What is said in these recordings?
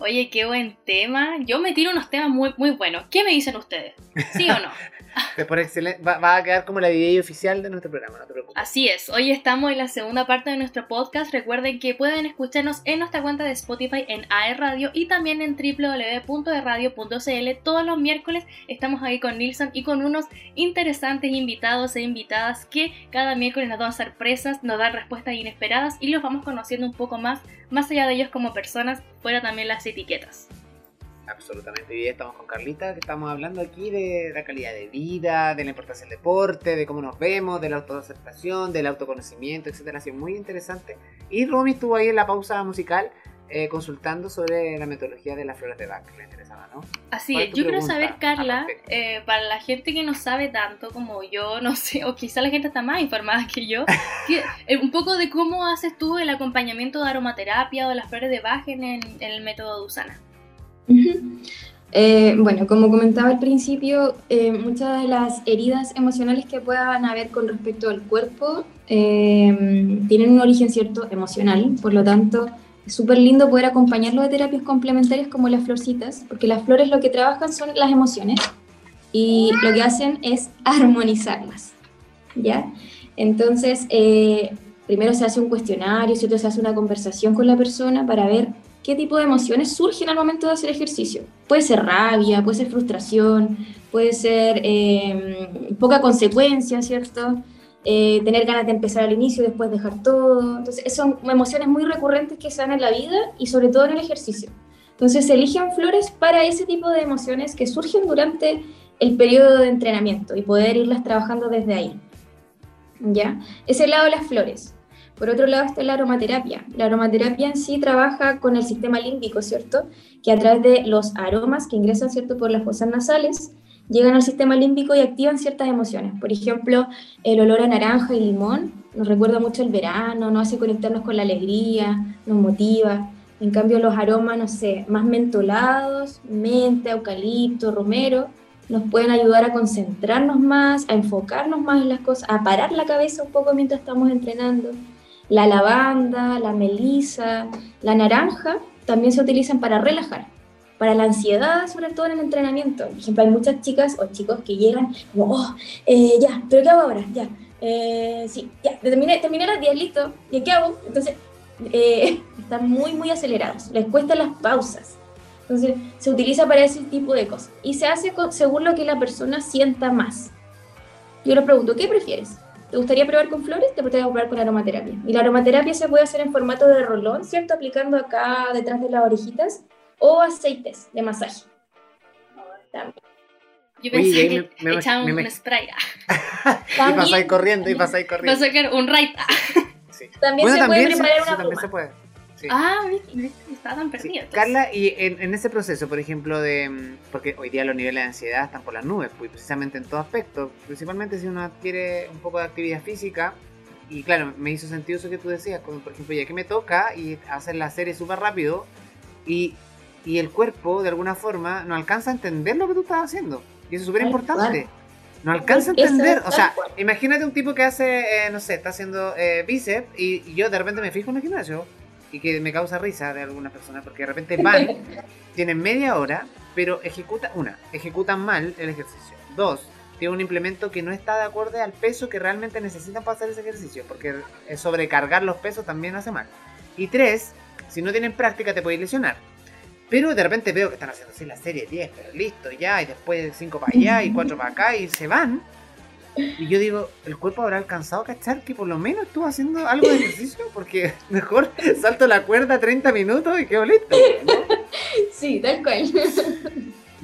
Oye, qué buen tema. Yo me tiro unos temas muy, muy buenos. ¿Qué me dicen ustedes? ¿Sí o no? Va, a quedar como la video oficial de nuestro programa, no te preocupes. Así es, hoy estamos en la segunda parte de nuestro podcast. Recuerden que pueden escucharnos en nuestra cuenta de Spotify en AE Radio y también en www.erradio.cl. Todos los miércoles estamos ahí con Nilsson y con unos interesantes invitados e invitadas que cada miércoles nos dan sorpresas, nos dan respuestas inesperadas y los vamos conociendo un poco más, más allá de ellos como personas, fuera también las etiquetas. Absolutamente. Hoy estamos con Carlita, que estamos hablando aquí de la calidad de vida, de la importancia del deporte, de cómo nos vemos, de la autoaceptación, del autoconocimiento, etcétera. Ha sido muy interesante. Y Romy estuvo ahí en la pausa musical eh, consultando sobre la metodología de las flores de Bach. Le interesaba, ¿no? Así es. Yo quiero saber, Carla, eh, para la gente que no sabe tanto como yo, no sé, o quizá la gente está más informada que yo, eh, un poco de cómo haces tú el acompañamiento de aromaterapia o de las flores de Bach en, en el método de Usana. Eh, bueno, como comentaba al principio, eh, muchas de las heridas emocionales que puedan haber con respecto al cuerpo eh, tienen un origen cierto emocional, por lo tanto es súper lindo poder acompañarlo de terapias complementarias como las florcitas, porque las flores lo que trabajan son las emociones y lo que hacen es armonizarlas, ¿ya? Entonces, primero se hace un cuestionario, se hace una conversación con la persona para ver qué tipo de emociones surgen al momento de hacer ejercicio. Puede ser rabia, puede ser frustración, puede ser eh, poca consecuencia, ¿cierto? Eh, tener ganas de empezar al inicio después dejar todo. Entonces, son emociones muy recurrentes que se dan en la vida y sobre todo en el ejercicio. Entonces, se eligen flores para ese tipo de emociones que surgen durante el periodo de entrenamiento y poder irlas trabajando desde ahí. ¿Ya? Ese lado de las flores. Por otro lado está la aromaterapia. La aromaterapia en sí trabaja con el sistema límbico, ¿cierto? Que a través de los aromas que ingresan, ¿cierto? Por las fosas nasales, llegan al sistema límbico y activan ciertas emociones. Por ejemplo, el olor a naranja y limón nos recuerda mucho el verano, nos hace conectarnos con la alegría, nos motiva. En cambio, los aromas, no sé, más mentolados, menta, eucalipto, romero, nos pueden ayudar a concentrarnos más, a enfocarnos más en las cosas, a parar la cabeza un poco mientras estamos entrenando. La lavanda, la melisa, la naranja también se utilizan para relajar, para la ansiedad, sobre todo en el entrenamiento. Por ejemplo, hay muchas chicas o chicos que llegan oh, eh, ya, pero ¿qué hago ahora? Ya, eh, sí, ya, terminé, terminé las 10, listo, ¿y qué hago? Entonces, eh, están muy, muy acelerados, les cuesta las pausas. Entonces, se utiliza para ese tipo de cosas. Y se hace según lo que la persona sienta más. Yo les pregunto, ¿qué prefieres? ¿Te gustaría probar con flores? Te puedes probar con aromaterapia. Y la aromaterapia se puede hacer en formato de rolón, ¿cierto? Aplicando acá detrás de las orejitas o aceites de masaje. Yo pensé que me, echaban un spray. y pasáis corriendo, y pasáis corriendo. Va a sacar un raid. También se puede preparar una también se puede. Ah, estaban perdidos. Carla, y en, ese proceso, por ejemplo, de. Mm, porque hoy día los niveles de ansiedad están por las nubes, pues precisamente en todo aspecto. Principalmente si uno adquiere un poco de actividad física. Y claro, me hizo sentido eso que tú decías, como por ejemplo, ya que me toca y hacer la serie súper rápido y, y, el cuerpo, de alguna forma, no alcanza a entender lo que tú estás haciendo. Y eso es súper importante. No alcanza a entender. O sea, imagínate un tipo que hace, eh, no sé, está haciendo eh, bíceps y, y, yo de repente me fijo en el gimnasio y que me causa risa de algunas personas porque de repente van, tienen media hora, pero ejecutan, una, ejecutan mal el ejercicio. Dos, tienen un implemento que no está de acuerdo al peso que realmente necesitan para hacer ese ejercicio, porque sobrecargar los pesos también hace mal. Y tres, si no tienen práctica te puedes lesionar. Pero de repente veo que están haciendo así la serie 10, pero listo ya, y después 5 para allá y 4 para acá y se van. Y yo digo, ¿el cuerpo habrá alcanzado a cachar que por lo menos estuvo haciendo algo de ejercicio? Porque mejor salto la cuerda 30 minutos y quedo listo. Sí, tal cual.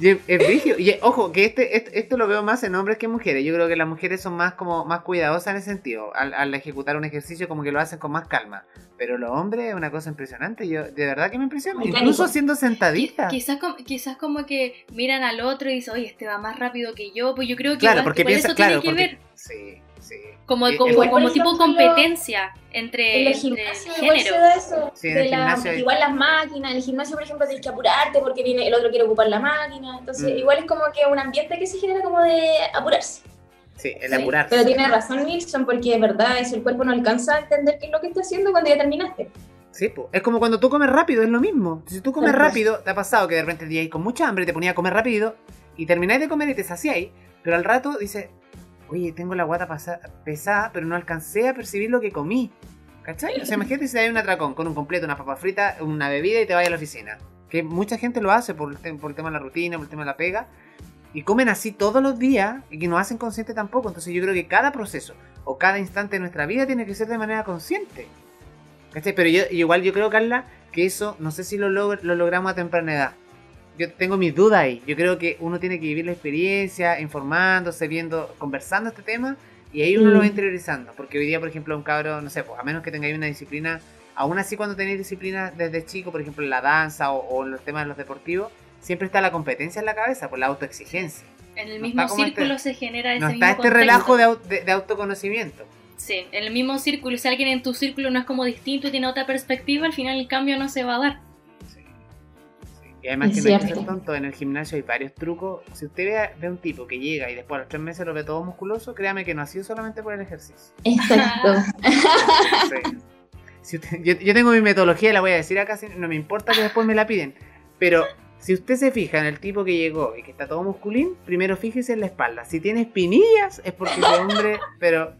Es, Y ojo, que este, esto lo veo más en hombres que en mujeres. Yo creo que las mujeres son más como más cuidadosas en ese sentido. Al, ejecutar un ejercicio como que lo hacen con más calma. Pero los hombres es una cosa impresionante. Yo de verdad que me impresiona. Incluso haciendo sentaditas. Quizás, quizás como que miran al otro y dicen, oye, este va más rápido que yo. Pues yo creo que claro, porque piensa, eso claro, tiene que ver. Sí. Como, como, como tipo competencia entre, el gimnasio igual se da eso. igual las máquinas, en el gimnasio, por ejemplo, tienes que apurarte porque viene, el otro quiere ocupar la máquina. Entonces, mm. igual es como que un ambiente que se genera como de apurarse. Sí, el apurarse. Pero tiene razón Nilsson, porque es verdad, es el cuerpo no alcanza a entender qué es lo que está haciendo cuando ya terminaste. Sí, po. es como cuando tú comes rápido, es lo mismo. Si tú comes rápido, te ha pasado que de repente el día ahí con mucha hambre te ponía a comer rápido y termináis de comer y te saciáis, pero al rato dices, oye, tengo la guata pesada, pero no alcancé a percibir lo que comí. ¿Cachai? O sea, imagínate si hay un atracón con un completo, una papa frita, una bebida y te vayas a la oficina. Que mucha gente lo hace por el, te- tema de la rutina, por el tema de la pega. Y comen así todos los días y que no hacen consciente tampoco. Entonces yo creo que cada proceso o cada instante de nuestra vida tiene que ser de manera consciente. ¿Cachai? Pero igual yo creo, Carla, que eso no sé si lo, log- lo logramos a temprana edad. Yo tengo mis dudas ahí. Yo creo que uno tiene que vivir la experiencia, informándose, viendo, conversando este tema, y ahí uno Mm. lo va interiorizando. Porque hoy día, por ejemplo, un cabro, no sé, pues a menos que tengáis una disciplina, aún así cuando tenéis disciplina desde chico, por ejemplo, en la danza o, o en los temas de los deportivos, siempre está la competencia en la cabeza, por la autoexigencia. En el mismo círculo este- se genera ese No mismo está este contexto. relajo de- de autoconocimiento. Sí, en el mismo círculo. Si alguien en tu círculo no es como distinto y tiene otra perspectiva, al final el cambio no se va a dar. Y además Es que no hay que cierto. ser tonto, en el gimnasio hay varios trucos. Si usted ve, ve un tipo que llega y después a los tres meses lo ve todo musculoso, créame que no ha sido solamente por el ejercicio. Exacto. Sí. Si usted- yo, yo tengo mi metodología, la voy a decir acá, no me importa que después me la piden. Pero si usted se fija en el tipo que llegó y que está todo musculín, primero fíjese en la espalda. Si tiene espinillas, es porque ese hombre, pero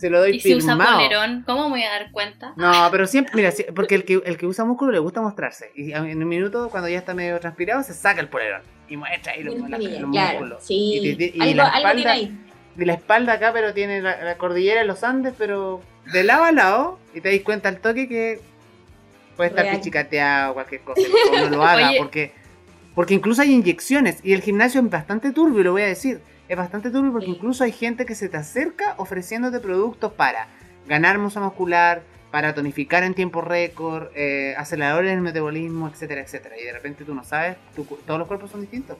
se lo doy Y si usa polerón, ¿cómo me voy a dar cuenta? No, pero siempre, mira, porque el que, el que usa músculo le gusta mostrarse. Y en un minuto, cuando ya está medio transpirado, se saca el polerón. Y muestra ahí los, bien, los claro, músculos. sí. Y, y algo, la algo tiene espalda, ahí. y la espalda acá, pero tiene la, la cordillera de los Andes, pero de lado a lado. Y te das cuenta al toque que puede estar Real. pichicateado, cualquier cosa. No lo haga, Oye. porque, porque incluso hay inyecciones. Y el gimnasio es bastante turbio, lo voy a decir. Es bastante turbio porque Sí. incluso hay gente que se te acerca ofreciéndote productos para ganar masa muscular, para tonificar en tiempo récord, eh, aceleradores del metabolismo, etcétera, etcétera. Y de repente tú no sabes, todos los cuerpos son distintos.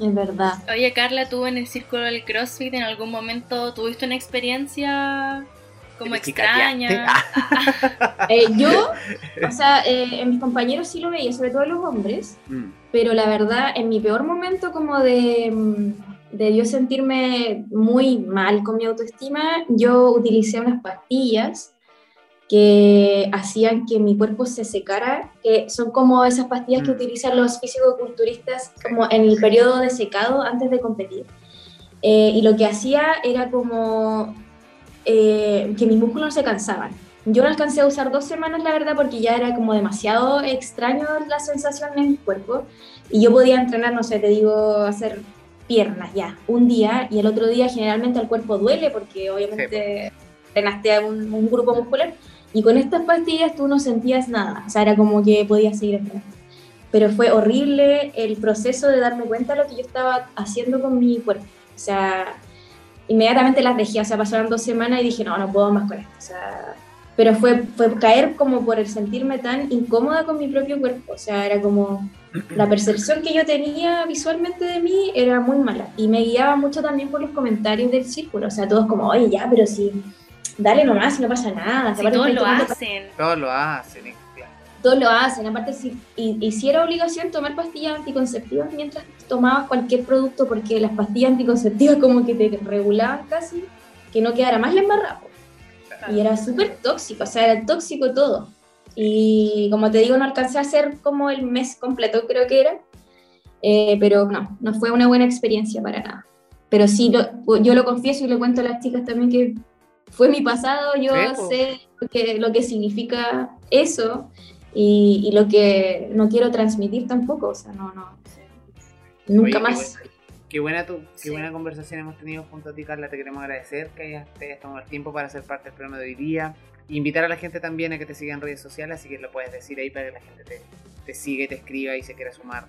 Es verdad. Oye, Carla, tú en el círculo del CrossFit en algún momento tuviste una experiencia como ¿Te extraña. pichicateaste? Eh, yo, o sea, eh, en mis compañeros sí lo veía, sobre todo en los hombres, Mm. pero la verdad, en mi peor momento como de, mm, de yo sentirme muy mal con mi autoestima, yo utilicé unas pastillas que hacían que mi cuerpo se secara, que son como esas pastillas que Mm. utilizan los físico-culturistas como en el periodo de secado antes de competir. Eh, y lo que hacía era como eh, que mis músculos no se cansaban. Yo no alcancé a usar dos semanas, la verdad, porque ya era como demasiado extraño la sensación en mi cuerpo. Y yo podía entrenar, no sé, te digo, hacer piernas ya, un día, y el otro día generalmente el cuerpo duele porque obviamente entrenaste a un, un grupo muscular. Y con estas pastillas tú no sentías nada, o sea, era como que podías seguir entrenando. Pero fue horrible el proceso de darme cuenta de lo que yo estaba haciendo con mi cuerpo. O sea, inmediatamente las dejé, o sea, pasaron dos semanas y dije, no, no puedo más con esto. O sea, pero fue, fue caer como por el sentirme tan incómoda con mi propio cuerpo. O sea, era como la percepción que yo tenía visualmente de mí era muy mala. Y me guiaba mucho también por los comentarios del círculo. O sea, todos como, oye, ya, pero si, dale nomás, si no pasa nada. Si todos lo hacen. Todos lo hacen, claro. todos lo hacen. Aparte, si y, y si era obligación tomar pastillas anticonceptivas mientras tomabas cualquier producto, porque las pastillas anticonceptivas como que te regulaban casi, que no quedara más la embarrada. Y era súper tóxico, o sea, era tóxico todo. Y como te digo, no alcancé a hacer como el mes completo, creo que era. Eh, pero no, no fue una buena experiencia para nada. Pero sí, lo- yo lo confieso y le cuento a las chicas también que fue mi pasado, yo po. sé lo que, lo que significa eso y, y lo que no quiero transmitir tampoco, o sea, no, no, nunca Oye, qué más. Qué buena, tu, qué Sí. buena conversación hemos tenido junto a ti, Carla. Te queremos agradecer que hayas, te hayas tomado el tiempo para ser parte del programa de hoy día. Invitar a la gente también a que te siga en redes sociales, así que lo puedes decir ahí para que la gente te, te siga y te escriba y se quiera sumar.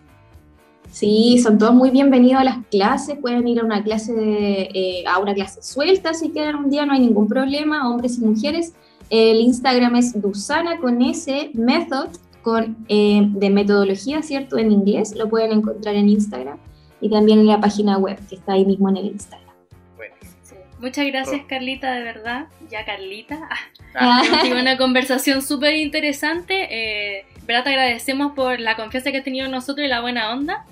Sí, son todos muy bienvenidos a las clases, pueden ir a una clase de, eh, a una clase suelta si quieren un día, no hay ningún problema, hombres y mujeres. El Instagram es Dusana con S Method con eh, de metodología, ¿cierto? En inglés, lo pueden encontrar en Instagram y también en la página web que está ahí mismo en el Instagram. Muchas gracias. Carlita, de verdad. Ya, Carlita. Ah, Ah. una conversación súper interesante. Eh, verdad, te agradecemos por la confianza que has tenido en nosotros y la buena onda.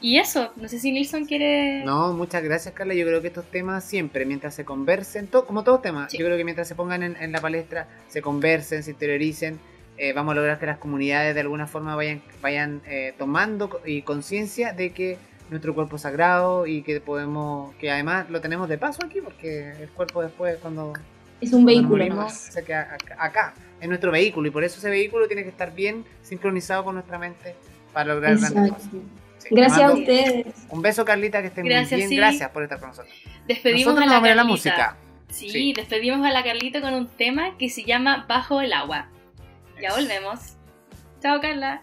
Y eso, no sé si Nilsson quiere... no, muchas gracias, Carla. Yo creo que estos temas siempre, mientras se conversen, to- como todos temas, Sí. yo creo que mientras se pongan en, en la palestra, se conversen, se interioricen, eh, vamos a lograr que las comunidades de alguna forma vayan, vayan eh, tomando y conciencia de que nuestro cuerpo es sagrado y que podemos, que además lo tenemos de paso aquí, porque el cuerpo después cuando... Es un vehículo morimos, se queda acá, en nuestro vehículo, y por eso ese vehículo tiene que estar bien sincronizado con nuestra mente para lograr grandes cosas. Gracias a ustedes. Un beso, Carlita, que estén muy bien. Gracias por estar con nosotros. Despedimos a la, Carlita. la música. Sí, despedimos a la Carlita con un tema que se llama Bajo el agua. Ya volvemos. Chao, Carla.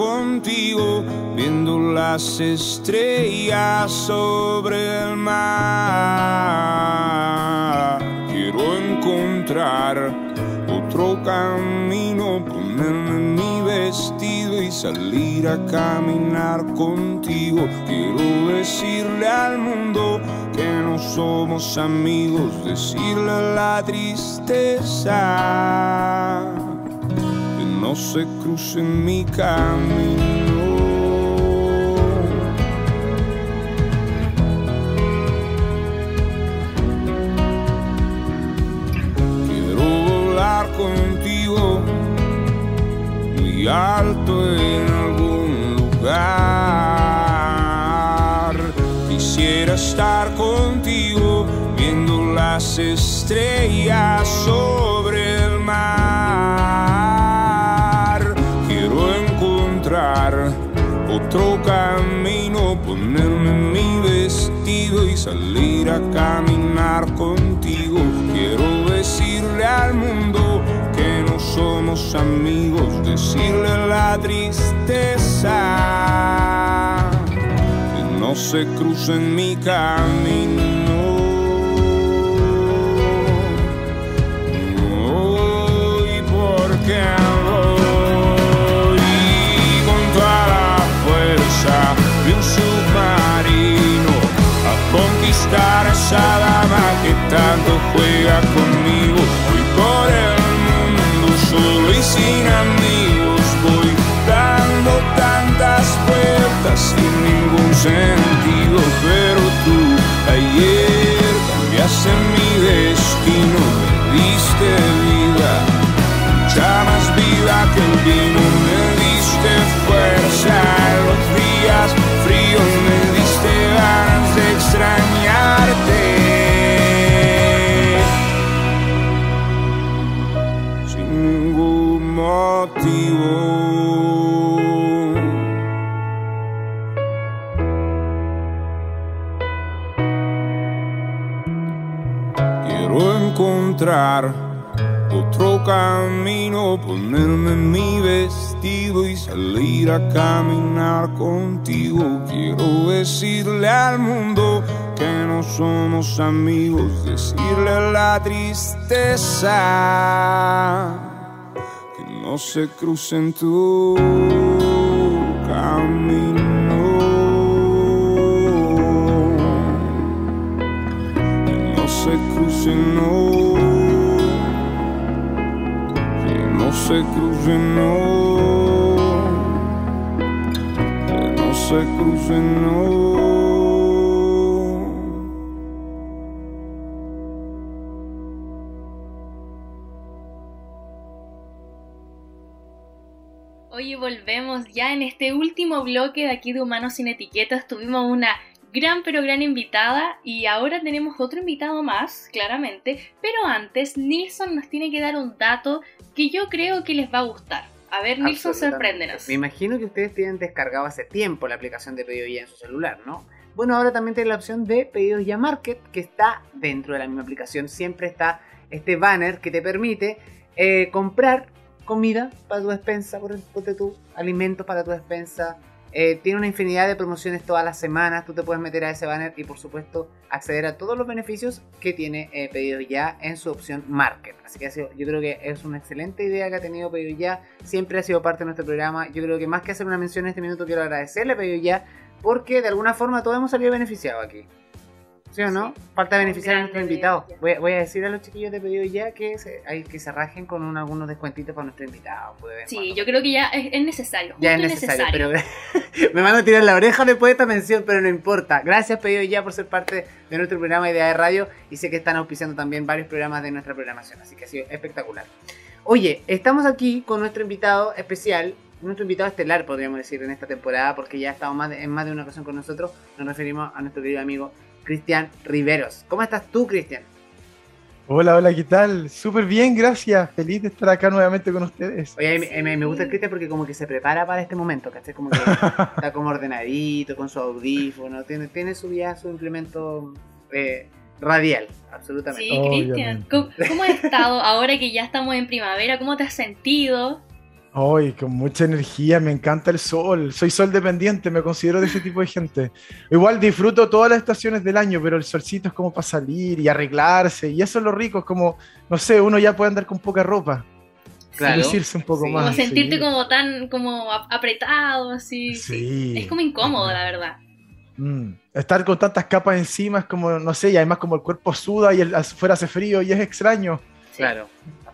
Contigo viendo las estrellas sobre el mar. Quiero encontrar otro camino, ponerme mi vestido y salir a caminar contigo. Quiero decirle al mundo que no somos amigos, decirle la tristeza no se cruce en mi camino. Amigos, decirle la tristeza que no se cruce en mi camino. Hoy porque voy con toda la fuerza de un submarino a conquistar esa dama que tanto juega vueltas sin ningún sentido. Pero a caminar contigo. Quiero decirle al mundo que no somos amigos, decirle la tristeza que no se cruce en tu camino. Que no se cruce, no. Que no se cruce, no. Se cruce, no. Oye, volvemos ya en este último bloque de aquí de Humanos sin Etiquetas. Tuvimos una gran pero gran invitada y ahora tenemos otro invitado más, claramente. Pero antes, Nilsson nos tiene que dar un dato que yo creo que les va a gustar. A ver, Nilsson, sorpréndenos. Me imagino que ustedes tienen descargado hace tiempo la aplicación de pedido ya en su celular, ¿no? Bueno, ahora también tiene la opción de pedidos ya market que está dentro de la misma aplicación. Siempre está este banner que te permite eh, comprar comida para tu despensa, por ponte tú, alimentos para tu despensa, Eh, tiene una infinidad de promociones todas las semanas. Tú te puedes meter a ese banner y, por supuesto, acceder a todos los beneficios que tiene eh, Pedido Ya en su opción Market. Así que yo creo que es una excelente idea que ha tenido Pedido Ya. Siempre ha sido parte de nuestro programa. Yo creo que más que hacer una mención en este minuto, quiero agradecerle a Pedido Ya porque de alguna forma todos hemos salido beneficiados aquí. ¿Sí o no? Falta beneficiar a nuestro invitado. Voy, a decir a los chiquillos de pedido ya que se, hay, que se rajen con algunos descuentitos para nuestro invitado. Sí, yo creo que ya es, necesario. Ya es necesario, pero me van a tirar la oreja después de esta mención, pero no importa. Gracias pedido ya por ser parte de nuestro programa Idea de Radio y sé que están auspiciando también varios programas de nuestra programación, así que ha sido espectacular. Oye, estamos aquí con nuestro invitado especial, nuestro invitado estelar, podríamos decir, en esta temporada, porque ya ha estado más en más de una ocasión con nosotros. Nos referimos a nuestro querido amigo Cristian Riveros. ¿Cómo estás tú, Cristian? Hola, hola, ¿qué tal? Súper bien, gracias. Feliz de estar acá nuevamente con ustedes. Oye, me, gusta el Cristian porque como que se prepara para este momento, ¿cachai? Como que está como ordenadito, con su audífono, tiene, tiene su ya su implemento eh, radial, absolutamente. Sí, Cristian, ¿cómo, ¿cómo has estado ahora que ya estamos en primavera? ¿Cómo te has sentido? Ay, con mucha energía, me encanta el sol. Soy sol dependiente, me considero de ese tipo de gente. Igual disfruto todas las estaciones del año, pero el solcito es como para salir y arreglarse. Y eso es lo rico, es como, no sé, uno ya puede andar con poca ropa. Claro. Lucirse un poco más. Como sentirte como tan como apretado, así. Sí. Es como incómodo, la verdad. Mm. Estar con tantas capas encima es como, no sé, y además como el cuerpo suda y el, afuera hace frío y es extraño. Claro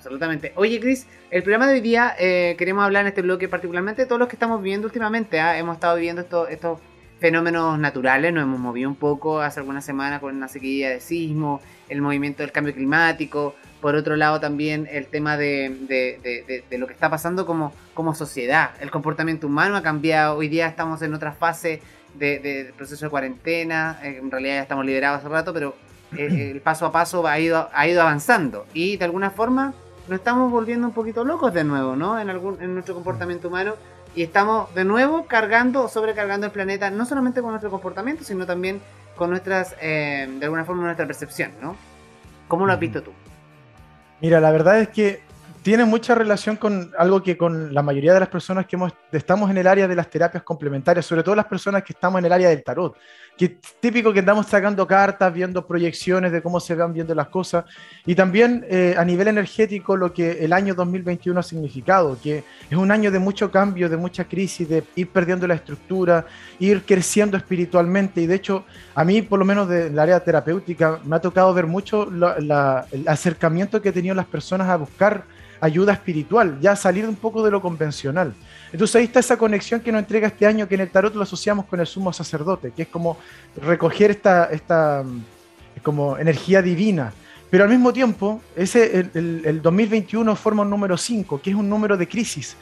absolutamente. Oye, Chris, el programa de hoy día eh, queremos hablar en este bloque particularmente de todos los que estamos viviendo últimamente. ¿ah? Hemos estado viviendo estos fenómenos naturales, nos hemos movido un poco hace algunas semanas con una sequía de sismo, el movimiento del cambio climático, por otro lado también el tema de, lo que está pasando como, sociedad. El comportamiento humano ha cambiado, hoy día estamos en otra fase del proceso de cuarentena, en realidad ya estamos liberados hace rato, pero eh, el paso a paso ha ido avanzando y de alguna forma nos estamos volviendo un poquito locos de nuevo, ¿no? En, algún, en nuestro comportamiento humano. Y estamos de nuevo cargando, sobrecargando el planeta, no solamente con nuestro comportamiento, sino también con nuestras, eh, de alguna forma, nuestra percepción, ¿no? ¿Cómo lo has visto tú? Mira, la verdad es que tiene mucha relación con algo que con la mayoría de las personas que hemos, estamos en el área de las terapias complementarias, sobre todo las personas que estamos en el área del tarot que típico que andamos sacando cartas, viendo proyecciones de cómo se van viendo las cosas, y también eh, a nivel energético lo que el año 2021 ha significado, que es un año de mucho cambio, de mucha crisis, de ir perdiendo la estructura, ir creciendo espiritualmente, y de hecho a mí por lo menos del área terapéutica me ha tocado ver mucho el acercamiento que han tenido las personas a buscar ayuda espiritual, ya salir un poco de lo convencional. Entonces ahí está esa conexión que nos entrega este año, que en el tarot lo asociamos con el sumo sacerdote, que es como recoger esta, esta como energía divina. Pero al mismo tiempo, ese, el, el 2021 forma un número 5, que es un número de crisis.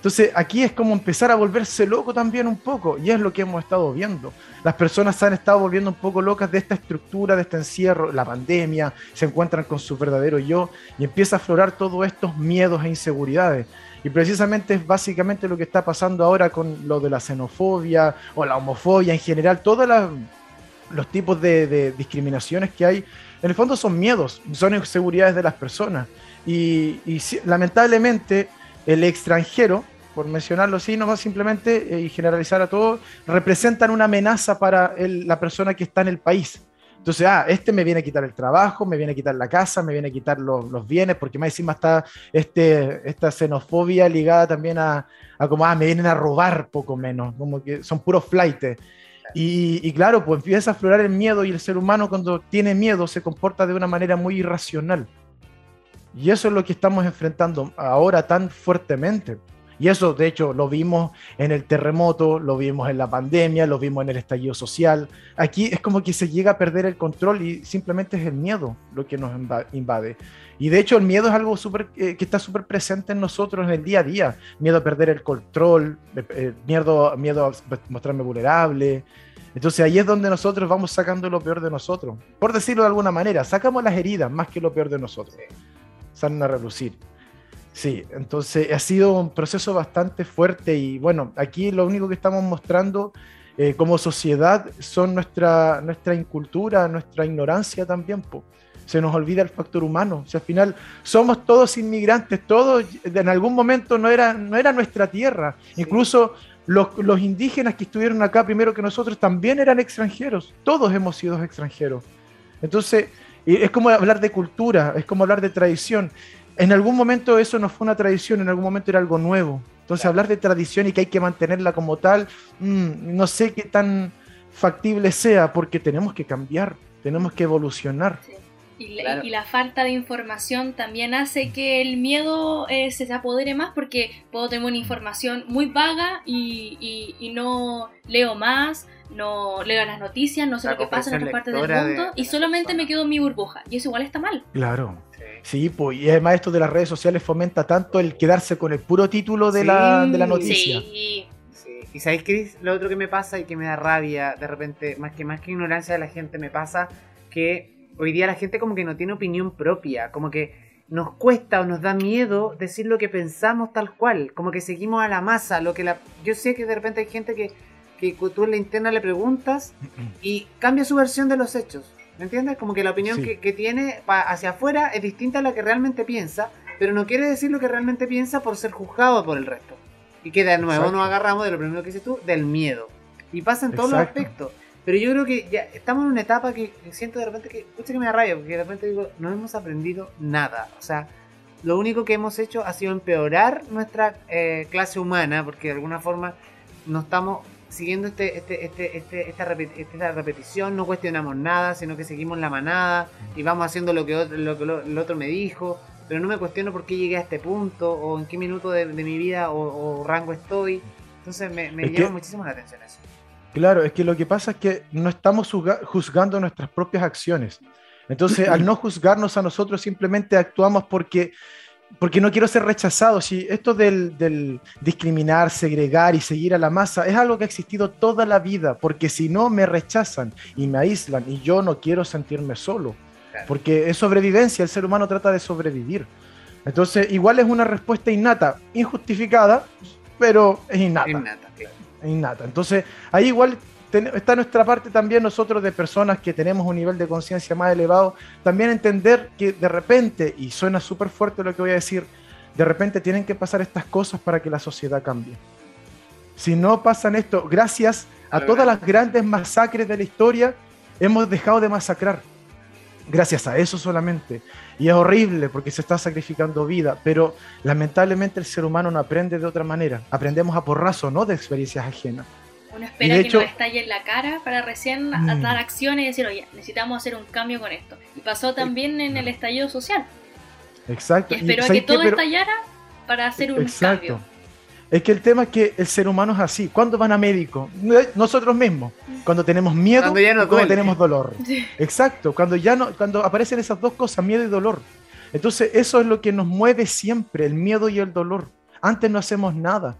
Entonces aquí es como empezar a volverse loco también un poco, y es lo que hemos estado viendo. Las personas se han estado volviendo un poco locas de esta estructura, de este encierro, la pandemia, se encuentran con su verdadero yo, y empieza a aflorar todos estos miedos e inseguridades. Y precisamente es básicamente lo que está pasando ahora con lo de la xenofobia o la homofobia en general, todos los tipos de, discriminaciones que hay, en el fondo son miedos, son inseguridades de las personas. Y, y lamentablemente el extranjero, por mencionarlo así, nomás simplemente eh, y generalizar a todos, representan una amenaza para la persona que está en el país. Entonces, ah, este me viene a quitar el trabajo, me viene a quitar la casa, me viene a quitar los, bienes, porque más encima está este, esta xenofobia ligada también a, a, como, ah, me vienen a robar poco menos, como que son puros flightes. Y, y, claro, pues empieza a aflorar el miedo y el ser humano cuando tiene miedo se comporta de una manera muy irracional. Y eso es lo que estamos enfrentando ahora tan fuertemente. Y eso, de hecho, lo vimos en el terremoto, lo vimos en la pandemia, lo vimos en el estallido social. Aquí es como que se llega a perder el control y simplemente es el miedo lo que nos invade. Y de hecho el miedo es algo super, eh, que está súper presente en nosotros en el día a día. Miedo a perder el control, eh, eh, miedo, miedo a mostrarme vulnerable. Entonces ahí es donde nosotros vamos sacando lo peor de nosotros. Por decirlo de alguna manera, sacamos las heridas más que lo peor de nosotros. Salen a relucir. Sí, entonces ha sido un proceso bastante fuerte y bueno, aquí lo único que estamos mostrando eh, como sociedad son nuestra, nuestra incultura, nuestra ignorancia también. Se nos olvida el factor humano. O sea, al final somos todos inmigrantes, todos en algún momento no era, no era nuestra tierra. Incluso los, los indígenas que estuvieron acá primero que nosotros también eran extranjeros. Todos hemos sido extranjeros. Entonces, es como hablar de cultura, es como hablar de tradición. En algún momento eso no fue una tradición, en algún momento era algo nuevo. Entonces, hablar de tradición y que hay que mantenerla como tal, mm, no sé qué tan factible sea, porque tenemos que cambiar, tenemos que evolucionar. Sí. Y, la, y, la, falta de información también hace que el miedo eh, se apodere más porque puedo tener una información muy vaga y, y, y no leo más, no leo las noticias, no sé La lo que pasa en otras partes del mundo de- de y la solamente persona. me quedo en mi burbuja. Y eso igual está mal. Claro. Sí. Pues, y además esto de las redes sociales fomenta tanto el quedarse con el puro título de, la, de la noticia. Sí. Sí. Y sabéis qué lo otro que me pasa y que me da rabia de repente, más que más que ignorancia de la gente, me pasa que hoy día la gente como que no tiene opinión propia, como que nos cuesta o nos da miedo decir lo que pensamos tal cual, como que seguimos a la masa, lo que la yo sé que de repente hay gente que que tú en la interna le preguntas y cambia su versión de los hechos. ¿Me entiendes? Como que la opinión Sí. que, que tiene hacia afuera es distinta a la que realmente piensa, pero no quiere decir lo que realmente piensa por ser juzgado por el resto. Y que de nuevo Exacto. nos agarramos de lo primero que dices tú, del miedo. Y pasa en todos Exacto. los aspectos. Pero yo creo que ya estamos en una etapa que siento de repente que, escucha que me da rabia, porque de repente digo, no hemos aprendido nada. O sea, lo único que hemos hecho ha sido empeorar nuestra eh, clase humana, porque de alguna forma no estamos siguiendo este, este, este, este, esta, repet- esta repetición, no cuestionamos nada, sino que seguimos la manada y vamos haciendo lo que otro, lo que lo- el otro me dijo, pero no me cuestiono por qué llegué a este punto o en qué minuto de, de mi vida o, o rango estoy. Entonces me, me Es llama que- muchísimo la atención eso. Claro, es que lo que pasa es que no estamos juzga- juzgando nuestras propias acciones. Entonces, al no juzgarnos a nosotros, simplemente actuamos porque, porque no quiero ser rechazado. Si esto del, del discriminar, segregar y seguir a la masa es algo que ha existido toda la vida, porque si no me rechazan y me aíslan y yo no quiero sentirme solo, Claro. porque es sobrevivencia, el ser humano trata de sobrevivir. Entonces, igual es una respuesta innata, injustificada, pero es innata Innata, claro. innata. Entonces, ahí igual está nuestra parte también nosotros de personas que tenemos un nivel de conciencia más elevado, también entender que de repente, y suena súper fuerte lo que voy a decir, de repente tienen que pasar estas cosas para que la sociedad cambie. Si no pasan esto, gracias a todas las grandes masacres de la historia, hemos dejado de masacrar. Gracias a eso solamente. Y es horrible porque se está sacrificando vida, pero lamentablemente el ser humano no aprende de otra manera. Aprendemos a porrazo, no de experiencias ajenas. Uno espera que hecho- nos estalle en la cara para recién a- Mm. dar acciones y decir, oye, necesitamos hacer un cambio con esto. Y pasó también en el estallido social. Exacto. Y esperó a ¿sabes que qué? todo Pero- estallara para hacer un Exacto. cambio. Es que el tema es que el ser humano es así. ¿Cuándo van a médico? Nosotros mismos. Cuando tenemos miedo Cuando ya nos y cuando duele. tenemos dolor. Sí. Exacto. Cuando ya no, cuando aparecen esas dos cosas, miedo y dolor. Entonces, eso es lo que nos mueve siempre, el miedo y el dolor. Antes no hacemos nada.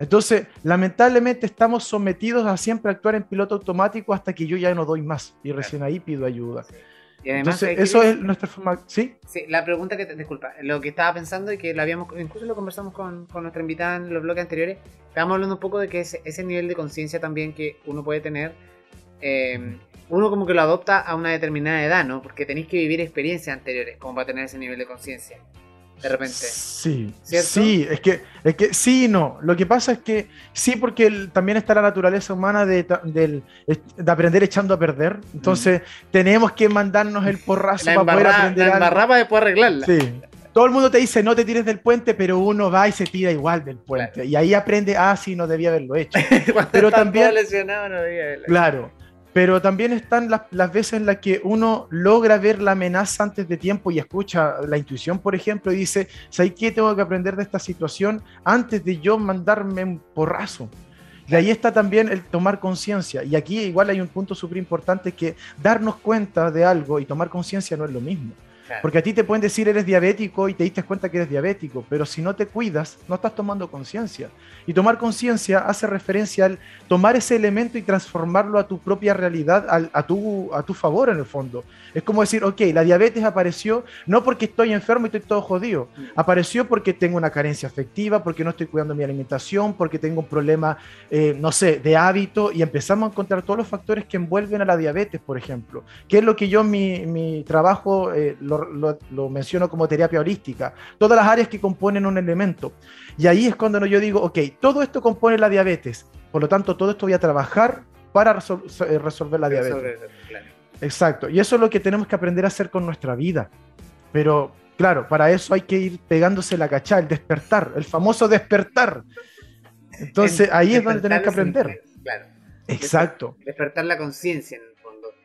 Entonces, lamentablemente estamos sometidos a siempre actuar en piloto automático hasta que yo ya no doy más. Y recién ahí pido ayuda. Y además, Entonces, eso es nuestra forma. ¿Sí? Sí, la pregunta que te, disculpa, lo que estaba pensando y que lo habíamos, incluso lo conversamos con, con nuestra invitada en los bloques anteriores, estábamos hablando un poco de que ese, ese nivel de conciencia también que uno puede tener, eh, uno como que lo adopta a una determinada edad, ¿no? Porque tenéis que vivir experiencias anteriores como para tener ese nivel de conciencia. De repente. Sí, ¿Cierto? sí, es que, es que sí y no. Lo que pasa es que sí, porque el- también está la naturaleza humana de, del- de aprender echando a perder. Entonces, tenemos que mandarnos el porrazo La para poder aprender la embarrada para arreglarla. Sí. Todo el mundo te dice no te tires del puente, pero uno va y se tira igual del puente. Claro. Y ahí aprende, ah, sí, no debía haberlo hecho. Pero también- todos lesionados, no debía haberla. Claro, pero también están las, veces en las que uno logra ver la amenaza antes de tiempo y escucha la intuición, por ejemplo, y dice, ¿sabes qué tengo que aprender de esta situación antes de yo mandarme un porrazo? Y ahí está también el tomar conciencia. Y aquí igual hay un punto súper importante que darnos cuenta de algo y tomar conciencia no es lo mismo. Claro. Porque a ti te pueden decir eres diabético y te diste cuenta que eres diabético, pero si no te cuidas, no estás tomando conciencia. Y tomar conciencia hace referencia al tomar ese elemento y transformarlo a tu propia realidad, al- a, tu, a tu favor en el fondo. Es como decir, ok, la diabetes apareció no porque estoy enfermo y estoy todo jodido, apareció porque tengo una carencia afectiva, porque no estoy cuidando mi alimentación, porque tengo un problema, eh, no sé, de hábito y empezamos a encontrar todos los factores que envuelven a la diabetes, por ejemplo, que es lo que yo en mi, mi trabajo eh, lo lo, lo, menciono como terapia holística, todas las áreas que componen un elemento. Y ahí es cuando yo digo, ok, todo esto compone la diabetes, por lo tanto, todo esto voy a trabajar para eh, resolver la diabetes. Exacto, y eso es lo que tenemos que aprender a hacer con nuestra vida. Pero claro, para eso hay que ir pegándose la cachá, el despertar, el famoso despertar. Entonces ahí es donde tenemos que aprender. Claro. Exacto. Despertar la conciencia en.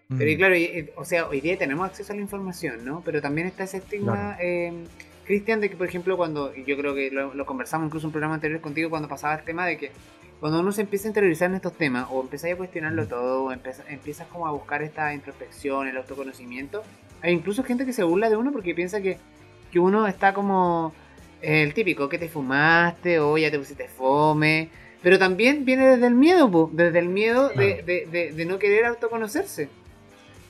Pero y mm. claro, o sea, hoy día tenemos acceso a la información, ¿no? Pero también está ese estigma, eh, Cristian, de que por ejemplo cuando, y yo creo que lo, lo, conversamos incluso en un programa anterior contigo cuando pasaba el tema de que cuando uno se empieza a interiorizar en estos temas o empieza a cuestionarlo todo o empiezas como a buscar esta introspección, el autoconocimiento, hay incluso gente que se burla de uno porque piensa que, que uno está como el típico, que te fumaste o ya te pusiste fome, pero también viene desde el miedo, desde el miedo de, de, de no querer autoconocerse.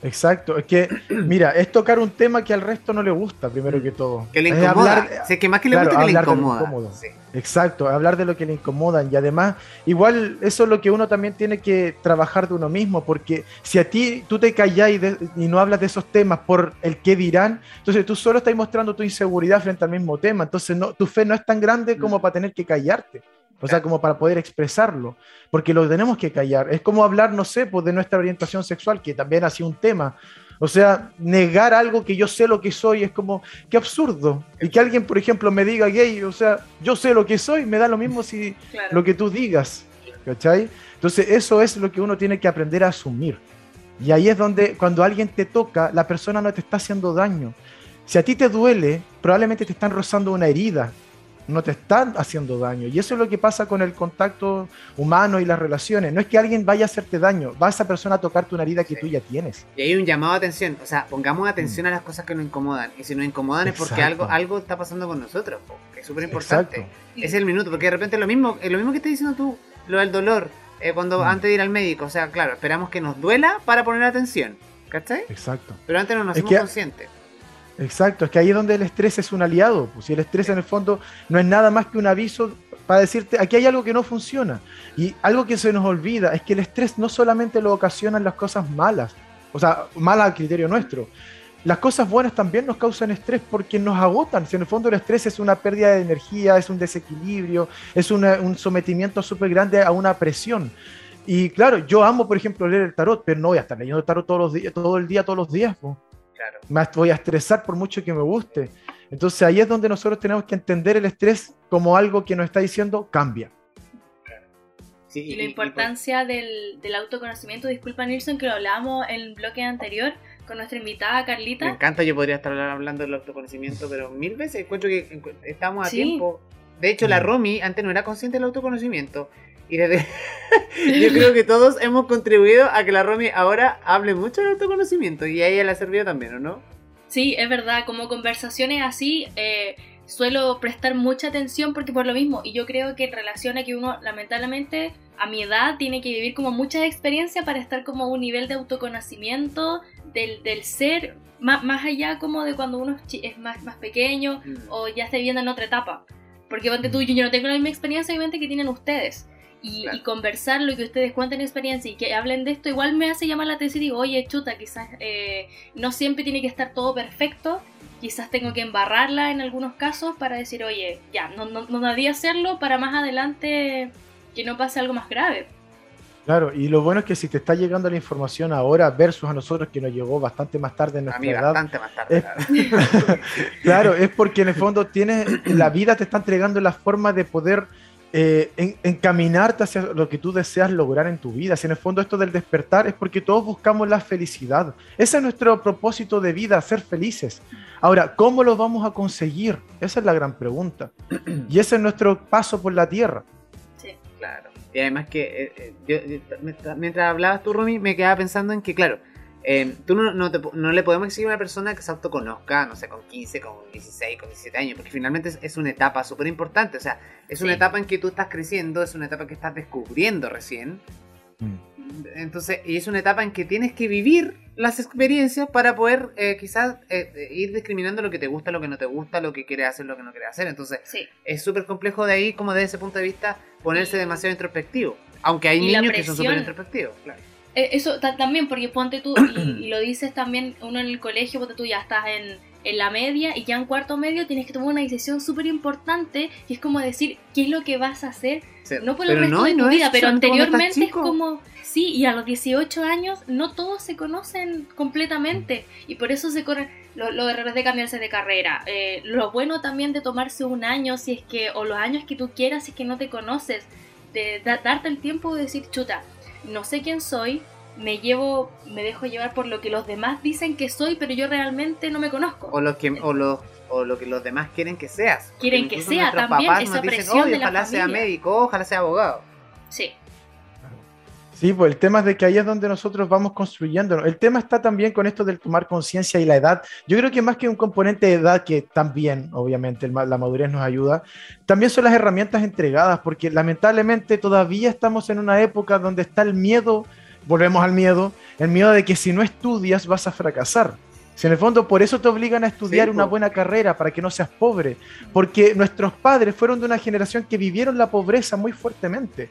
Exacto, es que, mira, es tocar un tema que al resto no le gusta, primero que todo. Que le incomoda. Es que más que le gusta, que le incomoda. Exacto, hablar de lo que le incomodan. Y además, igual, eso es lo que uno también tiene que trabajar de uno mismo, porque si a ti tú te callas y, no hablas de esos temas por el qué dirán, entonces tú solo estás mostrando tu inseguridad frente al mismo tema. Entonces, no, tu fe no es tan grande como mm. para tener que callarte. O sea, como para poder expresarlo, porque lo tenemos que callar. Es como hablar, no sé, pues de nuestra orientación sexual, que también ha sido un tema. O sea, negar algo que yo sé lo que soy es como, qué absurdo. Y que alguien, por ejemplo, me diga gay, o sea, yo sé lo que soy, me da lo mismo si lo que tú digas. ¿Cachai? Entonces, eso es lo que uno tiene que aprender a asumir. Y ahí es donde, cuando alguien te toca, la persona no te está haciendo daño. Si a ti te duele, probablemente te están rozando una herida no te están haciendo daño. Y eso es lo que pasa con el contacto humano y las relaciones. No es que alguien vaya a hacerte daño, va esa persona a tocarte una herida que tú ya tienes. Y hay un llamado a atención, o sea, pongamos atención mm. a las cosas que nos incomodan. Y si nos incomodan es porque algo, algo está pasando con nosotros, que es súper importante. Es el minuto, porque de repente lo mismo, lo mismo que estás diciendo tú, lo del dolor, eh, cuando mm. antes de ir al médico, o sea, claro, esperamos que nos duela para poner atención. ¿Cachai? Exacto. Pero antes no nos hacemos conscientes. Exacto, es que ahí es donde el estrés es un aliado. Pues si el estrés en el fondo no es nada más que un aviso para decirte, aquí hay algo que no funciona. Y algo que se nos olvida es que el estrés no solamente lo ocasionan las cosas malas, o sea, malas al criterio nuestro. Las cosas buenas también nos causan estrés porque nos agotan. Si en el fondo el estrés es una pérdida de energía, es un desequilibrio, es un sometimiento súper grande a una presión. Y claro, yo amo, por ejemplo, leer el tarot, pero no voy a estar leyendo el tarot todos los días, todo el día, todos los días. Más voy a estresar por mucho que me guste. Entonces ahí es donde nosotros tenemos que entender el estrés como algo que nos está diciendo cambia. y la importancia del, del, autoconocimiento, disculpa Nilsson, que lo hablábamos en el bloque anterior con nuestra invitada Carlita. Me encanta, yo podría estar hablando del autoconocimiento, pero mil veces encuentro que estamos a tiempo. De hecho, la. Romy antes no era consciente del autoconocimiento y yo creo que todos hemos contribuido a que la Romy ahora hable mucho de autoconocimiento y a ella le ha servido también, ¿o no? Sí, es verdad, como conversaciones así eh, suelo prestar mucha atención porque por lo mismo, y yo creo que relaciona que uno lamentablemente a mi edad tiene que vivir como mucha experiencia para estar como un nivel de autoconocimiento del, del ser más, más, allá como de cuando uno es más, más pequeño mm. o ya está viviendo en otra etapa. Porque tú, yo no tengo la misma experiencia obviamente que tienen ustedes y, conversar lo que ustedes cuenten experiencia y que hablen de esto, igual me hace llamar la atención y digo, oye, chuta, quizás eh, no siempre tiene que estar todo perfecto, quizás tengo que embarrarla en algunos casos para decir, oye, ya, no, no, no debía hacerlo para más adelante que no pase algo más grave. Claro, y lo bueno es que si te está llegando la información ahora versus a nosotros que nos llegó bastante más tarde en nuestra a mí Bastante más tarde. claro, es porque en el fondo tienes, la vida te está entregando la forma de poder eh, encaminarte hacia lo que tú deseas lograr en tu vida. Si en el fondo esto del despertar es porque todos buscamos la felicidad. Ese es nuestro propósito de vida, ser felices. Ahora, ¿cómo lo vamos a conseguir? Esa es la gran pregunta. Y ese es nuestro paso por la tierra. Sí, claro. Y además que eh, eh, mientras hablabas tú, Romy, me quedaba pensando en que, claro, eh, tú no, no, le podemos exigir a una persona que se autoconozca, no sé, con 15, con 16, con 17 años, porque finalmente es, una etapa súper importante. O sea, es una etapa en que tú estás creciendo, es una etapa que estás descubriendo recién. Mm. Entonces, y es una etapa en que tienes que vivir las experiencias para poder eh, quizás eh, ir discriminando lo que te gusta, lo que no te gusta, lo que quieres hacer, lo que no quieres hacer. Entonces, es súper complejo de ahí, como desde ese punto de vista, ponerse demasiado introspectivo. Aunque hay niños que son súper introspectivos, claro. Eh, eso también, porque ponte tú, y, lo dices también uno en el colegio, ponte tú ya estás en, en la media y ya en cuarto medio tienes que tomar una decisión súper importante y es como decir qué es lo que vas a hacer, Sí, no por el pero resto no, de tu no es vida, pero anteriormente es como, sí, y a los 18 años no todos se conocen completamente y por eso se corren lo, lo de de cambiarse de carrera, eh, lo bueno también de tomarse un año si es que, o los años que tú quieras si es que no te conoces, de da- darte el tiempo de decir, chuta, no sé quién soy, me llevo, me dejo llevar por lo que los demás dicen que soy, pero yo realmente no me conozco. O lo que, o lo, o lo que los demás quieren que seas. Quieren que sea también papás esa nos dicen, presión "Oye, de la ojalá sea familia". médico, ojalá sea abogado. Sí, Sí, pues el tema es de que ahí es donde nosotros vamos construyendo. El tema está también con esto del tomar conciencia y la edad. Yo creo que más que un componente de edad, que también, obviamente, la madurez nos ayuda, también son las herramientas entregadas, porque lamentablemente todavía estamos en una época donde está el miedo, volvemos al miedo, el miedo de que si no estudias vas a fracasar. Si en el fondo por eso te obligan a estudiar Sí, una buena carrera, para que no seas pobre, porque nuestros padres fueron de una generación que vivieron la pobreza muy fuertemente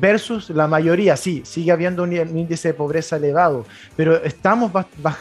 versus la mayoría, sí, sigue habiendo un, índice de pobreza elevado, pero estamos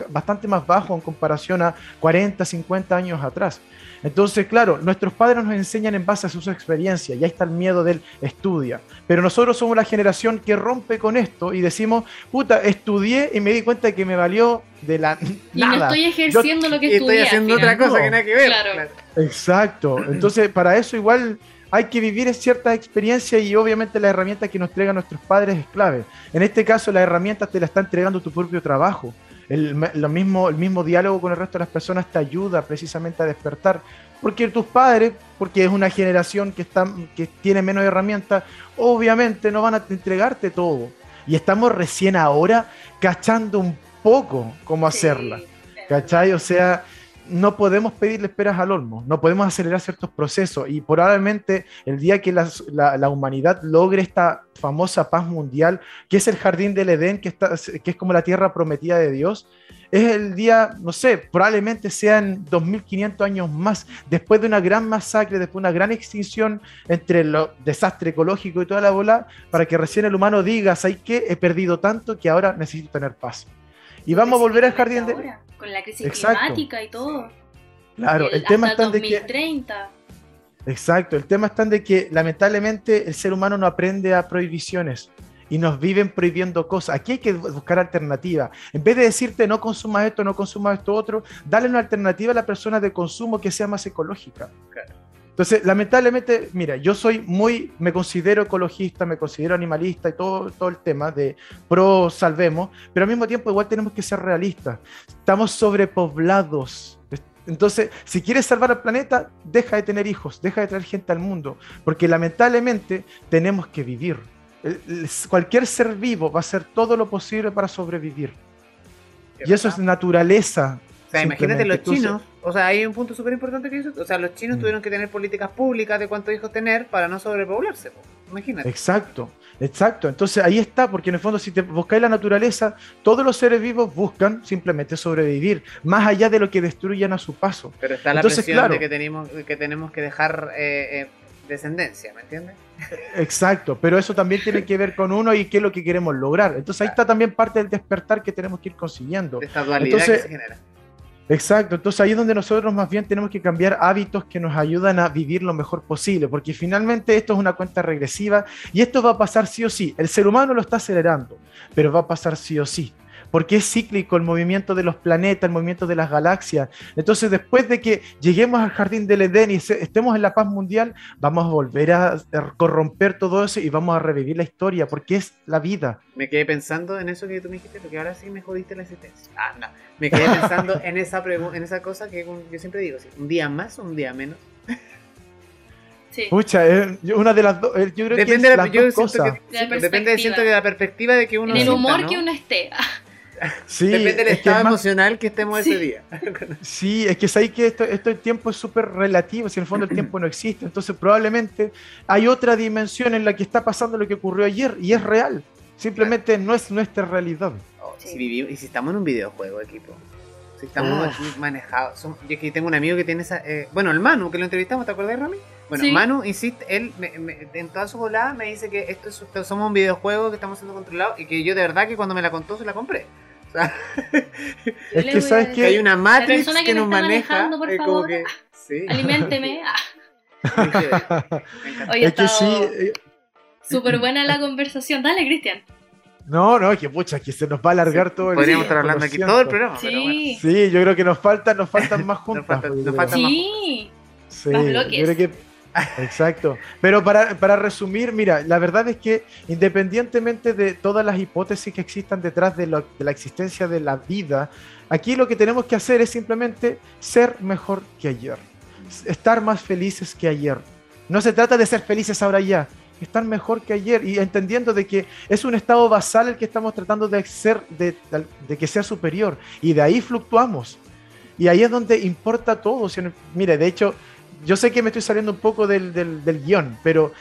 bastante más bajo en comparación a 40, 50 años atrás. Entonces, claro, nuestros padres nos enseñan en base a sus experiencias, y ahí está el miedo del estudia. Pero nosotros somos la generación que rompe con esto y decimos, puta, estudié y me di cuenta de que me valió de la y no nada. estoy ejerciendo lo que Y estoy estudié. al haciendo otra cosa No. que nada que ver. Claro. Exacto. Entonces, para eso igual hay que vivir ciertas experiencias y obviamente la herramienta que nos entregan nuestros padres es clave. En este caso, la herramienta te la está entregando tu propio trabajo. El, lo mismo, el mismo diálogo con el resto de las personas te ayuda precisamente a despertar. Porque tus padres, porque es una generación que, está, que tiene menos herramientas, obviamente no van a entregarte todo. Y estamos recién ahora cachando un poco cómo Sí. hacerla. ¿Cachai? O sea, no podemos pedirle esperas al olmo, no podemos acelerar ciertos procesos y probablemente el día que la, humanidad logre esta famosa paz mundial, que es el jardín del Edén, que es como la tierra prometida de Dios, es el día, no sé, probablemente sean 2500 años más, después de una gran masacre, después de una gran extinción entre el desastre ecológico y toda la bola, para que recién el humano diga, ¿sabes qué? He perdido tanto que ahora necesito tener paz. Y vamos a volver al jardín Ahora, Con la crisis Exacto. climática y todo. Claro, el, El- tema está de que 2030. Exacto, el tema está en de que lamentablemente el ser humano no aprende a prohibiciones y nos viven prohibiendo cosas. Aquí hay que bu- buscar alternativas. En vez de decirte no consumas esto, no consumas esto otro, dale una alternativa a la persona de consumo que sea más ecológica. Claro. Entonces, lamentablemente, mira, yo soy muy, me considero ecologista, me considero animalista y todo, todo el tema de pro salvemos, pero al mismo tiempo igual tenemos que ser realistas. Estamos sobrepoblados. Entonces, si quieres salvar al planeta, deja de tener hijos, deja de traer gente al mundo, porque lamentablemente tenemos que vivir. Cualquier ser vivo va a hacer todo lo posible para sobrevivir. Y eso es naturaleza. Sea, imagínate los chinos. O sea, hay un punto súper importante que dices. O sea, los chinos Mm. tuvieron que tener políticas públicas de cuántos hijos tener para no sobrepoblarse. po. Imagínate. Exacto, exacto. Entonces ahí está, porque en el fondo si te buscáis la naturaleza, todos los seres vivos buscan simplemente sobrevivir, más allá de lo que destruyan a su paso. Pero está la Entonces, presión claro. de que tenemos, que tenemos que dejar eh, eh, descendencia, ¿me entiendes? Exacto, pero eso también tiene que ver con uno y qué es lo que queremos lograr. Entonces ahí está también parte del despertar que tenemos que ir consiguiendo. De esta dualidad Entonces- que se genera. Exacto, entonces ahí es donde nosotros más bien tenemos que cambiar hábitos que nos ayudan a vivir lo mejor posible, porque finalmente esto es una cuenta regresiva y esto va a pasar sí o sí. El ser humano lo está acelerando, pero va a pasar sí o sí. Porque es cíclico el movimiento de los planetas, el movimiento de las galaxias. Entonces, después de que lleguemos al jardín del Edén y estemos en la paz mundial, vamos a volver a, corromper todo eso y vamos a revivir la historia, porque es la vida. Me quedé pensando en eso que tú me dijiste, porque ahora sí me jodiste la existencia. Ah, no. Me quedé pensando en esa en esa cosa que yo siempre digo, sí, un día más o un día menos. Sí. Pucha, eh, una de las dos, eh, yo creo Depende que de es la, las yo dos cosas. que, La siento- depende perspectiva. siento que de la perspectiva de que uno en el sienta, humor ¿no? que uno esté. Sí, Depende del es que estado más- emocional que estemos Sí. ese día. Sí, es que sabéis que esto, esto el tiempo es súper relativo, si en el fondo el tiempo no existe, entonces probablemente hay otra dimensión en la que está pasando lo que ocurrió ayer y es real, simplemente no es nuestra realidad. Oh, Sí. si vivimos- y si estamos en un videojuego, equipo. Estamos aquí manejados. Somos- yo aquí tengo un amigo que tiene esa. eh, bueno, el Manu, que lo entrevistamos, ¿te acuerdas, Rami? Bueno, Sí. Manu insiste, él me- me- en toda su volada me dice que esto es, esto somos un videojuego que estamos siendo controlados y que yo de verdad que cuando me la contó se la compré. O Es que, ¿sabes? Que hay una Matrix persona que que nos maneja. por eh, como favor. que, sí. Aliménteme. Oye, Es que sí. estado eh, súper buena la conversación. Dale, Cristian. No, no, que pucha, que se nos va a alargar todo el Podríamos estar hablando lo aquí todo el programa, pero bueno. Sí. Sí, yo creo que nos faltan, nos faltan más juntas. falta- yo nos creo. falta- Sí. Sí, más yo bloques. creo que- exacto. Pero para, para resumir, mira, la verdad es que independientemente de todas las hipótesis que existan detrás de, lo- de la existencia de la vida, aquí lo que tenemos que hacer es simplemente ser mejor que ayer, estar más felices que ayer. No se trata de ser felices ahora ya, estar mejor que ayer y entendiendo de que es un estado basal el que estamos tratando de ser, de, que sea superior y de ahí fluctuamos. Y ahí es donde importa todo. si no- mire, de hecho, yo sé que me estoy saliendo un poco del, del, del guion, pero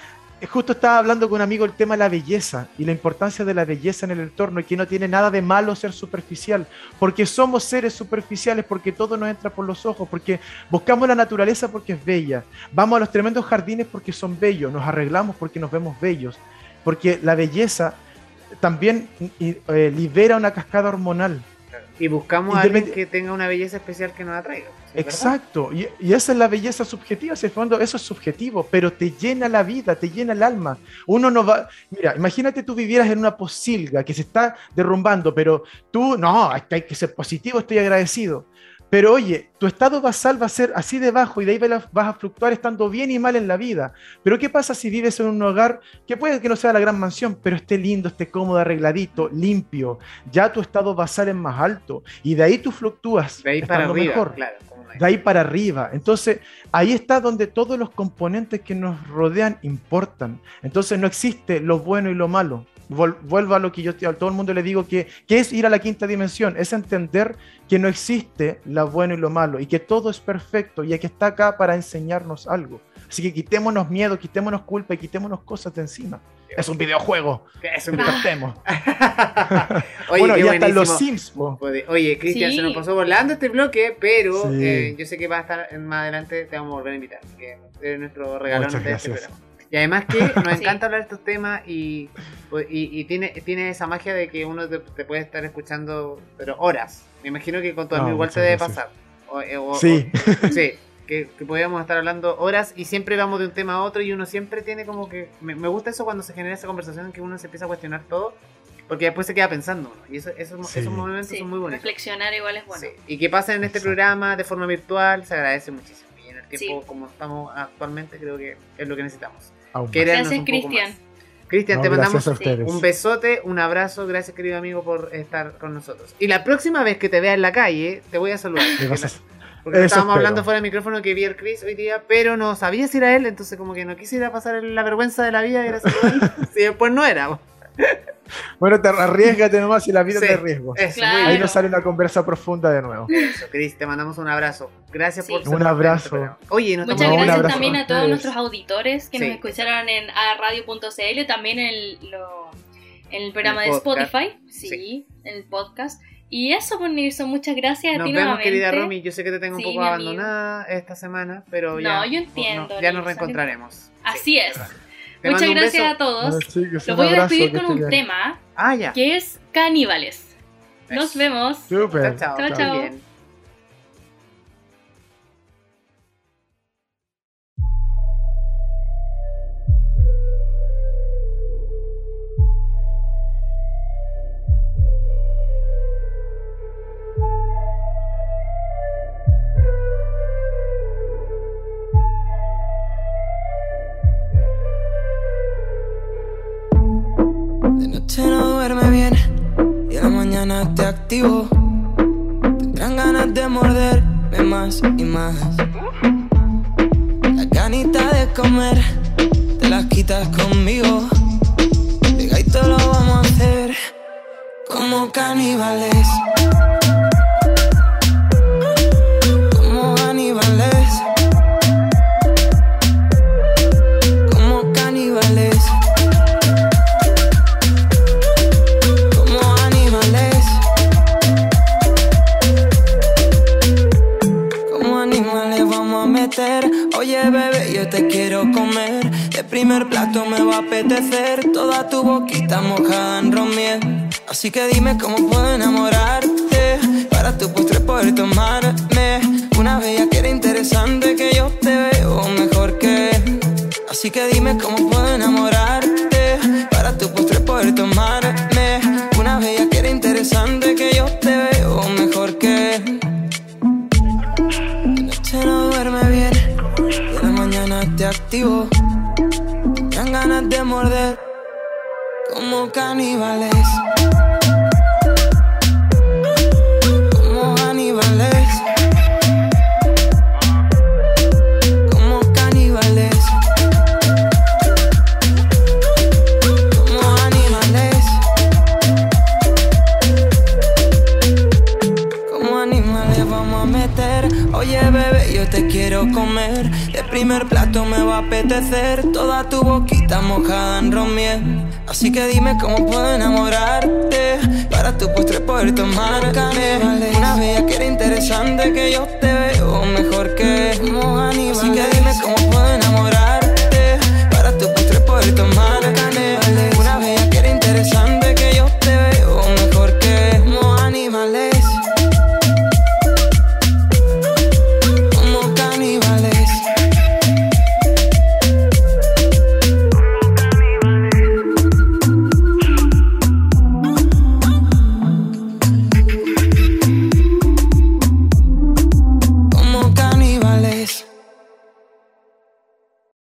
justo estaba hablando con un amigo el tema de la belleza y la importancia de la belleza en el entorno y que no tiene nada de malo ser superficial, porque somos seres superficiales, porque todo nos entra por los ojos, porque buscamos la naturaleza porque es bella, vamos a los tremendos jardines porque son bellos, nos arreglamos porque nos vemos bellos, porque la belleza también y, eh, libera una cascada hormonal. Y buscamos a alguien que tenga una belleza especial que nos atraiga. ¿sí, verdad? Exacto, y, y esa es la belleza subjetiva, si el fondo eso es subjetivo, pero te llena la vida, te llena el alma. Uno no va, mira, imagínate tú vivieras en una posilga que se está derrumbando, pero tú, no, hay que ser positivo, estoy agradecido. Pero oye, tu estado basal va a ser así de bajo y de ahí vas a fluctuar estando bien y mal en la vida. Pero ¿qué pasa si vives en un hogar que puede que no sea la gran mansión, pero esté lindo, esté cómodo, arregladito, limpio? Ya tu estado basal es más alto y de ahí tú fluctúas. De ahí para arriba, mejor claro. de ahí para arriba. Entonces, ahí está donde todos los componentes que nos rodean importan. Entonces, no existe lo bueno y lo malo. Vuelvo a lo que yo a todo el mundo le digo que, que es ir a la quinta dimensión, es entender que no existe lo bueno y lo malo y que todo es perfecto y que está acá para enseñarnos algo. Así que quitémonos miedo, quitémonos culpa y quitémonos cosas de encima. Es un videojuego. Es un- Despertemos. Oye, bueno, los. Sims. po. Oye, Cristian, Sí. se nos pasó volando este bloque, pero Sí. eh, yo sé que va a estar más adelante, te vamos a volver a invitar. Que es nuestro regalón Muchas de este programa. Y además que nos Sí. encanta hablar de estos temas y, y, y tiene, tiene esa magia de que uno te, te puede estar escuchando, pero horas. Me imagino que con tu No, amigo igual te debe gracias. pasar. O- eh, o- Sí. o- sí, que, que podíamos estar hablando horas y siempre vamos de un tema a otro y uno siempre tiene como que... Me, me gusta eso cuando se genera esa conversación en que uno se empieza a cuestionar todo porque después se queda pensando uno. Y eso, esos, Sí. esos momentos Sí, son muy bonitos. reflexionar igual es bueno. Sí, Y que pasen en este Exacto. programa de forma virtual se agradece muchísimo. El Sí. como estamos actualmente creo que es lo que necesitamos. Gracias, Cristian. Cristian, No, te mandamos un besote, un abrazo, gracias querido amigo por estar con nosotros. Y la próxima vez que te vea en la calle, te voy a saludar. Porque Eso estábamos espero. hablando fuera del micrófono que vi al Chris hoy día, pero no sabía si era él, entonces como que no quisiera pasar la vergüenza de la vida y era si después no era. Bueno, te arriesgate nomás y la vida Sí. te riesgo. Eso, Claro. Ahí nos sale una conversa profunda de nuevo. Eso, Chris, te mandamos un abrazo. Gracias Sí. por Un abrazo. Oye, nos Muchas gracias abrazo también a todos ustedes. nuestros auditores que Sí. nos escucharon en radio.cl, también en el, lo- en el programa el de. Spotify, sí, Sí. en el podcast. Y eso, pues, Nilsson, muchas gracias a Nos ti vemos, nuevamente. querida Romy. Yo sé que te tengo un poco abandonada esta semana, pero No, ya. yo entiendo, ya nos reencontraremos. Sí. Así es. Muchas gracias beso. a todos. Bueno, chicos, Los voy a despedir con un bien. tema Ah, ya. que es caníbales. Nos vemos. Súper. Chao, chao. Chao, chao. Y mañana te activo. Tendrán ganas de morderme más y más. La ganita de comer te las quitas conmigo. Pegadito lo vamos a hacer como caníbales. Primer plato me va a apetecer. Toda tu boquita mojada en romiel. Así que dime cómo puedo enamorarte. Para tu postre poder tomarme. Una bella que era interesante que yo te veo mejor que Así que dime cómo puedo enamorarte. Para tu postre poder tomarme. Una bella que era interesante que yo te veo mejor que De noche no duerme bien. En la mañana te activo. Dan ganas de morder como caníbales. Primer plato me va a apetecer. Toda tu boquita mojada en romiel. Así que dime cómo puedo enamorarte. Para tu postre poder tomarme. Una bella que era interesante que yo te veo mejor que. Como